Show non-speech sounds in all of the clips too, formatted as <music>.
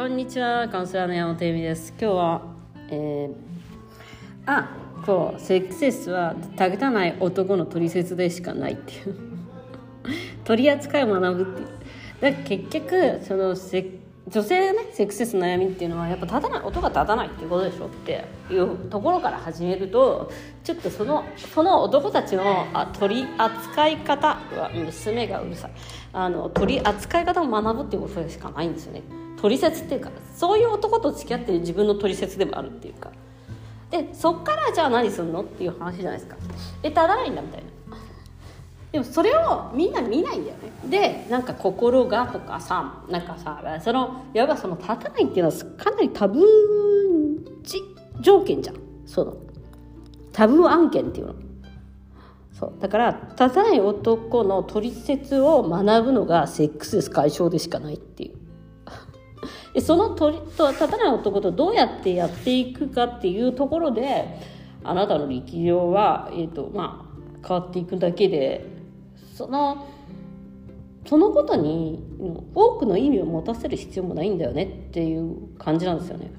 こんにちは、カウンセラーの山本恵美です。今日は、えー、あ、こう、セックセスはたけたない男の取説でしかないっていう。<laughs> 取り扱いを学ぶっていう。だ結局、そのセ女性がね、セックセスの悩みっていうのは、やっぱ立たない、音が立たないっていうことでしょっていうところから始めると、ちょっとその、その男たちのあ取り扱い方は、娘がうるさい。あの、取り扱い方を学ぶっていうことしかないんですよね。取説っていうかそういう男と付き合ってる自分の取説でもあるっていうか。でそっからじゃあ何すんのっていう話じゃないですか。え立たないんだみたいな。でもそれをみんな見ないんだよね。でなんか心がとかさなんかさそのやっぱその立たないっていうのはかなりタブー条件じゃん。そのタブー案件っていうの。そうだから立たない男の取説を学ぶのがセックスレス解消でしかないっていう <laughs> でその取と立たない男とどうやってやっていくかっていうところであなたの力量は、えーとまあ、変わっていくだけでそのそのことに多くの意味を持たせる必要もないんだよねっていう感じなんですよね。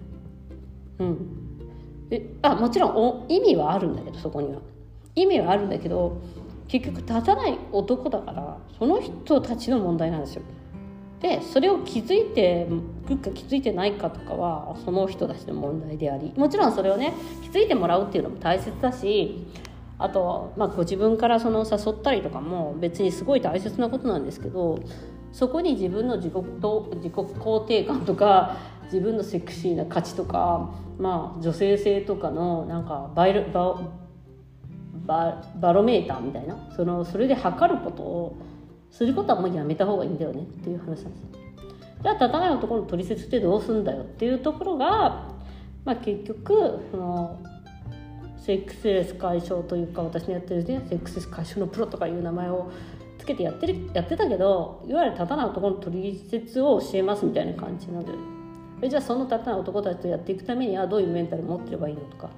うん、えあもちろんお意味はあるんだけどそこには。意味はあるんだけど結局立たない男だからその人たちの問題なんですよ。でそれを気づいてくるか気づいてないかとかはその人たちの問題でありもちろんそれをね気づいてもらうっていうのも大切だしあと、まあ、ご自分からその誘ったりとかも別にすごい大切なことなんですけどそこに自分の自己と自己肯定感とか自分のセクシーな価値とか、まあ、女性性とかのなんかバイルバババロメーターみたいなそのそれで測ることをすることはもうやめた方がいいんだよねっていう話なんですじゃあ立たない男の取説ってどうすんだよっていうところが、まあ、結局そのセックスレス解消というか私のやってるねセックスレス解消のプロとかいう名前をつけてやってるやってたけどいわゆる立たない男の取説を教えますみたいな感じなんだよ。ねじゃあその立たない男たちとやっていくためにはどういうメンタル持ってればいいのとか。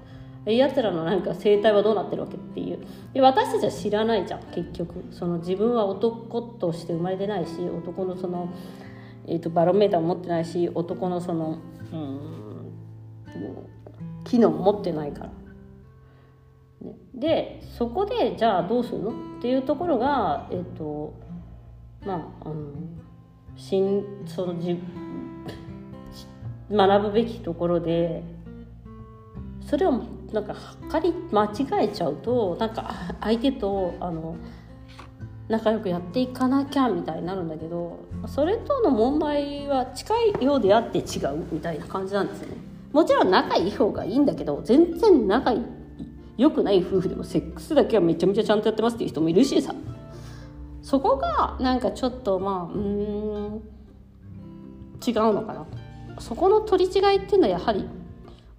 やつらのなんか生態はどうなってるわけっていう。で私たちは知らないじゃん結局。その自分は男として生まれてないし男のその、えーと、バロメーターも持ってないし男のそのうん機能も持ってないから。でそこでじゃあどうするの？っていうところがえっ、ー、とまああのしんそのじ <laughs> 学ぶべきところでそれをなんか測り間違えちゃうとなんか相手とあの仲良くやっていかなきゃみたいになるんだけどそれとの問題は近いようであって違うみたいな感じなんですね。もちろん仲いい方がいいんだけど全然仲良くない夫婦でもセックスだけはめちゃめちゃちゃんとやってますっていう人もいるしさ。そこがなんかちょっとまあうん違うのかなそこの取り違いっていうのはやはり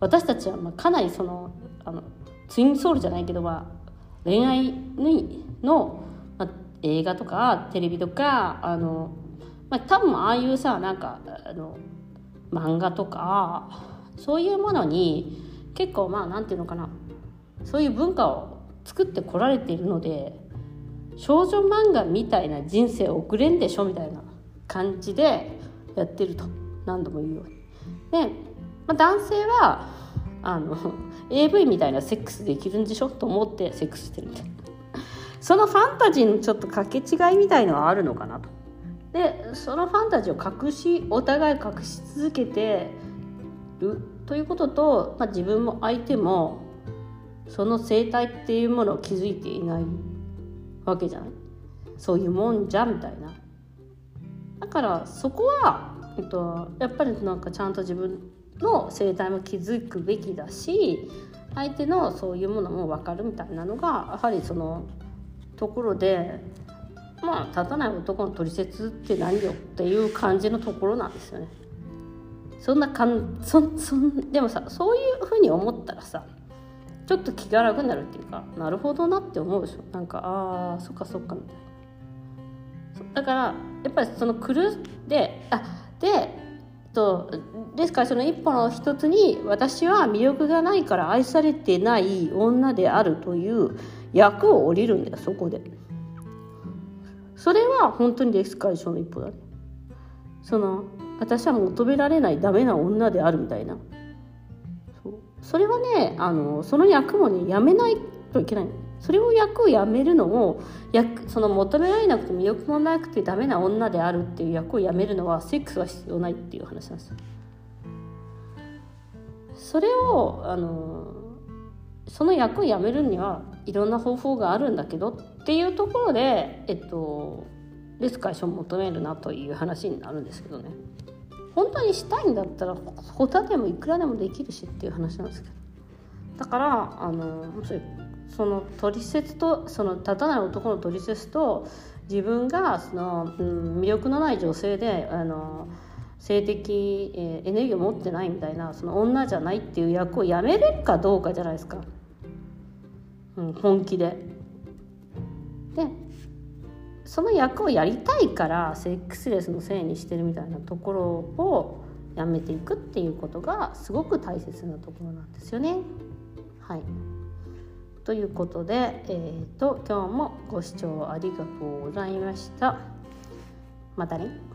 私たちはまあかなりそのあのツインソウルじゃないけど、まあ、恋愛の、まあ、映画とかテレビとかあの、まあ、多分ああいうさなんかあの漫画とかそういうものに結構まあなんていうのかなそういう文化を作ってこられているので少女漫画みたいな人生を送れんでしょみたいな感じでやってると何度も言うように。で、まあ、男性はあの AV みたいなセックスできるんでしょ？と思ってセックスしてるみたいな。そのファンタジーのちょっと掛け違いみたいのはあるのかなと。でそのファンタジーを隠しお互い隠し続けてるということと、まあ、自分も相手もその生態っていうものを気づいていないわけじゃない？そういうもんじゃみたいな。だからそこは、えっと、やっぱりなんかちゃんと自分の生態も気づくべきだし相手のそういうものも分かるみたいなのがやはりそのところでまあ立たない男の取説って何よっていう感じのところなんですよね。そんなかんそそんでもさそういうふうに思ったらさちょっと気が楽になるっていうかなるほどなって思うでしょなんかあーそっかそっかみたいなだからやっぱりその苦であでとですからその一歩の一つに私は魅力がないから愛されてない女であるという役を降りるんだよそこで。それは本当にレス解消の一歩だ。ねその私は求められないダメな女であるみたいな。そう。それはねあのその役もねやめないといけないの。それを役をやめるのを役その求められなくて魅力もなくてダメな女であるっていう役をやめるのはセックスは必要ないっていう話なんですよ。それをあのその役をやめるにはいろんな方法があるんだけどっていうところで、えっと、レス解消を求めるなという話になるんですけどね本当にしたいんだったら他でもいくらでもできるしっていう話なんですけどだからあのそその取説とその立たない男の取説と自分がその、うん、魅力のない女性であの性的、えー、エネルギーを持ってないみたいなその女じゃないっていう役をやめれるかどうかじゃないですか、うん、本気で。でその役をやりたいからセックスレスのせいにしてるみたいなところをやめていくっていうことがすごく大切なところなんですよね。はいということで、えーと今日もご視聴ありがとうございました。またね。